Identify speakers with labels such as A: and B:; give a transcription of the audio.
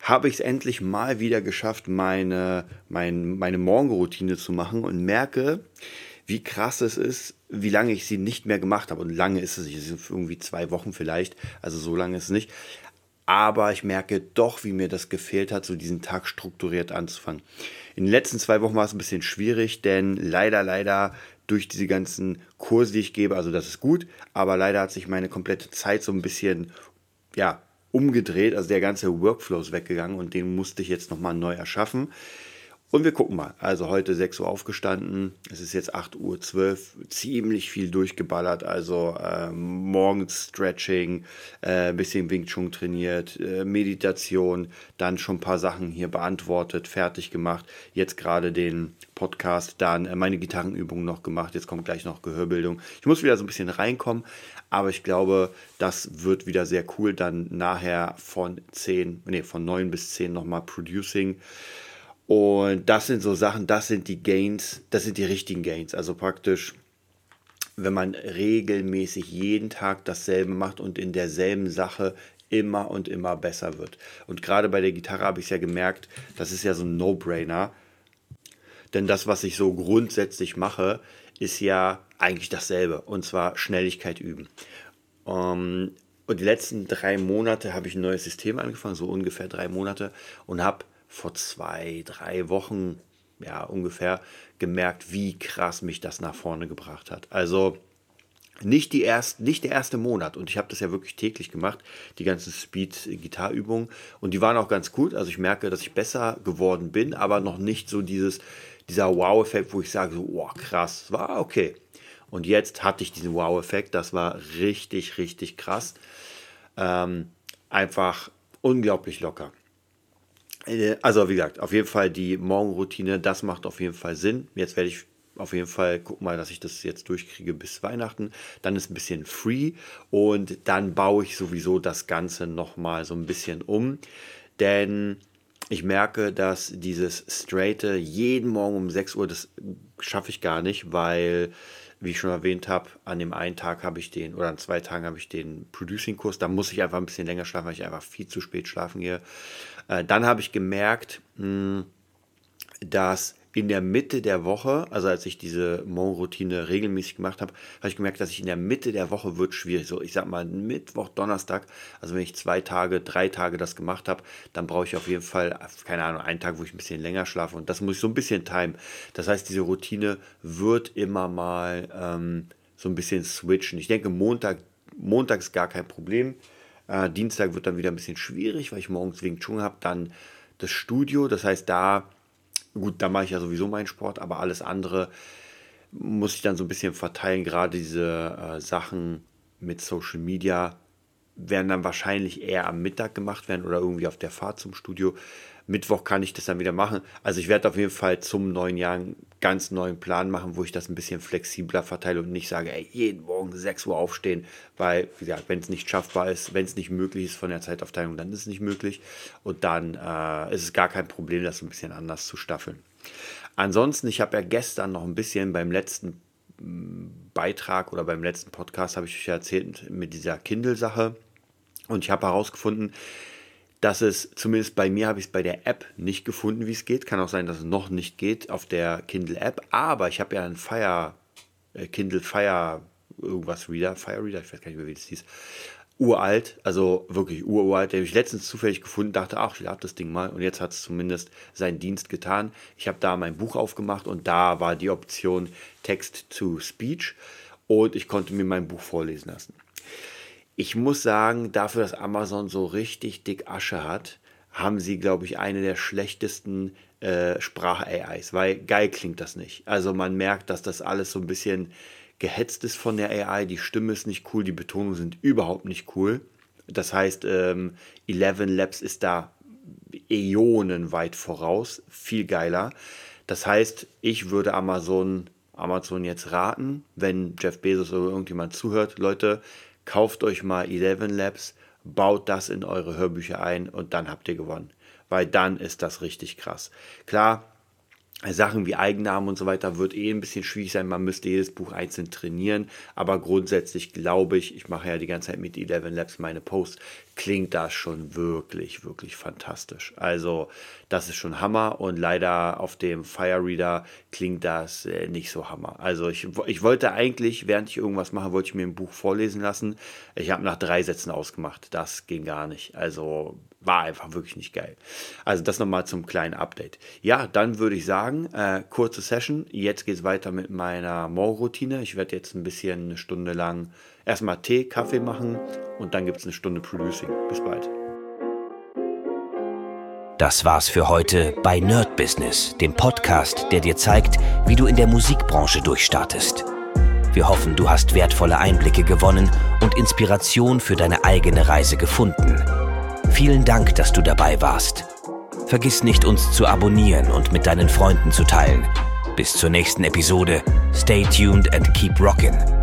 A: habe ich es endlich mal wieder geschafft, meine, mein, meine Morgenroutine zu machen und merke, wie krass es ist, wie lange ich sie nicht mehr gemacht habe. Und lange ist es nicht, es sind irgendwie zwei Wochen vielleicht, also so lange ist es nicht. Aber ich merke doch, wie mir das gefehlt hat, so diesen Tag strukturiert anzufangen. In den letzten zwei Wochen war es ein bisschen schwierig, denn leider, leider durch diese ganzen Kurse, die ich gebe, also das ist gut, aber leider hat sich meine komplette Zeit so ein bisschen, ja, umgedreht, also der ganze Workflow ist weggegangen und den musste ich jetzt nochmal neu erschaffen. Und wir gucken mal. Also heute 6 Uhr aufgestanden. Es ist jetzt 8.12 Uhr. Ziemlich viel durchgeballert. Also äh, morgens Stretching, äh, bisschen Wing Chun trainiert, äh, Meditation, dann schon ein paar Sachen hier beantwortet, fertig gemacht. Jetzt gerade den Podcast, dann äh, meine Gitarrenübungen noch gemacht. Jetzt kommt gleich noch Gehörbildung. Ich muss wieder so ein bisschen reinkommen. Aber ich glaube, das wird wieder sehr cool. Dann nachher von 10, nee, von 9 bis 10 nochmal Producing. Und das sind so Sachen, das sind die Gains, das sind die richtigen Gains. Also praktisch, wenn man regelmäßig jeden Tag dasselbe macht und in derselben Sache immer und immer besser wird. Und gerade bei der Gitarre habe ich es ja gemerkt, das ist ja so ein No-Brainer. Denn das, was ich so grundsätzlich mache, ist ja eigentlich dasselbe. Und zwar Schnelligkeit üben. Ähm, und die letzten drei Monate habe ich ein neues System angefangen, so ungefähr drei Monate, und habe vor zwei, drei Wochen, ja, ungefähr, gemerkt, wie krass mich das nach vorne gebracht hat. Also nicht, die erst, nicht der erste Monat und ich habe das ja wirklich täglich gemacht, die ganzen Speed-Gitarrübungen und die waren auch ganz gut. Also ich merke, dass ich besser geworden bin, aber noch nicht so dieses, dieser Wow-Effekt, wo ich sage, so, oh, krass, war okay. Und jetzt hatte ich diesen Wow-Effekt, das war richtig, richtig krass. Ähm, einfach unglaublich locker. Äh, also wie gesagt, auf jeden Fall die Morgenroutine, das macht auf jeden Fall Sinn. Jetzt werde ich auf jeden Fall gucken mal, dass ich das jetzt durchkriege bis Weihnachten. Dann ist ein bisschen free und dann baue ich sowieso das Ganze nochmal so ein bisschen um. Denn ich merke, dass dieses straighte jeden Morgen um 6 Uhr, das schaffe ich gar nicht, weil wie ich schon erwähnt habe, an dem einen Tag habe ich den, oder an zwei Tagen habe ich den Producing-Kurs. Da muss ich einfach ein bisschen länger schlafen, weil ich einfach viel zu spät schlafen gehe. Äh, dann habe ich gemerkt, mh, hm, dass in der Mitte der Woche, also als ich diese Morgenroutine regelmäßig gemacht habe, habe ich gemerkt, dass ich in der Mitte der Woche wird schwierig. So, ich sag mal Mittwoch, Donnerstag, also wenn ich zwei Tage, drei Tage das gemacht habe, dann brauche ich auf jeden Fall, keine Ahnung, einen Tag, wo ich ein bisschen länger schlafe und das muss ich so ein bisschen timen. Das heißt, diese Routine wird immer mal ähm, so ein bisschen switchen. Ich denke, Montag, Montag ist gar kein Problem. Äh, Dienstag wird dann wieder ein bisschen schwierig, weil ich morgens wegen Chung habe. Dann das Studio, das heißt, da Gut, da mache ich ja sowieso meinen Sport, aber alles andere muss ich dann so ein bisschen verteilen. Gerade diese äh, Sachen mit Social Media werden dann wahrscheinlich eher am Mittag gemacht werden oder irgendwie auf der Fahrt zum Studio. Mittwoch kann ich das dann wieder machen. Also ich werde auf jeden Fall zum neuen Jahr einen ganz neuen Plan machen, wo ich das ein bisschen flexibler verteile und nicht sage, ey, jeden Morgen 6 Uhr aufstehen, weil, wie gesagt, wenn es nicht schaffbar ist, wenn es nicht möglich ist von der Zeitaufteilung, dann ist es nicht möglich. Und dann äh, ist es gar kein Problem, das ein bisschen anders zu staffeln. Ansonsten, ich habe ja gestern noch ein bisschen beim letzten mm, Beitrag oder beim letzten Podcast habe ich euch erzählt mit dieser Kindle-Sache. Und ich habe herausgefunden, dass es, zumindest bei mir habe ich es bei der App nicht gefunden, wie es geht. Kann auch sein, dass es noch nicht geht auf der Kindle-App. Aber ich habe ja einen Fire, äh, Kindle Fire, irgendwas Reader, Fire Reader, ich weiß gar nicht mehr, wie das hieß. Uralt, also wirklich uralt. Den habe ich letztens zufällig gefunden, dachte, ach, ich lade das Ding mal. Und jetzt hat es zumindest seinen Dienst getan. Ich habe da mein Buch aufgemacht und da war die Option Text to Speech. Und ich konnte mir mein Buch vorlesen lassen. Ich muss sagen, dafür, dass Amazon so richtig dick Asche hat, haben sie, glaube ich, eine der schlechtesten äh, Sprach-AIs, weil geil klingt das nicht. Also man merkt, dass das alles so ein bisschen gehetzt ist von der AI, die Stimme ist nicht cool, die Betonungen sind überhaupt nicht cool. Das heißt, ähm, 11 Labs ist da Äonen weit voraus, viel geiler. Das heißt, ich würde Amazon, Amazon jetzt raten, wenn Jeff Bezos oder irgendjemand zuhört, Leute, kauft euch mal 11 Labs, baut das in eure Hörbücher ein und dann habt ihr gewonnen. Weil dann ist das richtig krass. Klar, Sachen wie Eigennamen und so weiter wird eh ein bisschen schwierig sein. Man müsste jedes Buch einzeln trainieren. Aber grundsätzlich glaube ich, ich mache ja die ganze Zeit mit 11 Labs meine Posts, klingt das schon wirklich, wirklich fantastisch. Also das ist schon Hammer und leider auf dem Fire Reader klingt das äh, nicht so Hammer. Also ich, ich wollte eigentlich, während ich irgendwas mache, wollte ich mir ein Buch vorlesen lassen. Ich habe nach drei Sätzen ausgemacht. Das ging gar nicht. Also war einfach wirklich nicht geil. Also das nochmal zum kleinen Update. Ja, dann würde ich sagen, äh, kurze Session. Jetzt geht es weiter mit meiner Morgenroutine. Ich werde jetzt ein bisschen eine Stunde lang erstmal Tee, Kaffee machen und dann gibt es eine Stunde Producing. Bis bald.
B: Das war's für heute bei Nerd Business, dem Podcast, der dir zeigt, wie du in der Musikbranche durchstartest. Wir hoffen, du hast wertvolle Einblicke gewonnen und Inspiration für deine eigene Reise gefunden. Vielen Dank, dass du dabei warst. Vergiss nicht, uns zu abonnieren und mit deinen Freunden zu teilen. Bis zur nächsten Episode. Stay tuned and keep rockin'.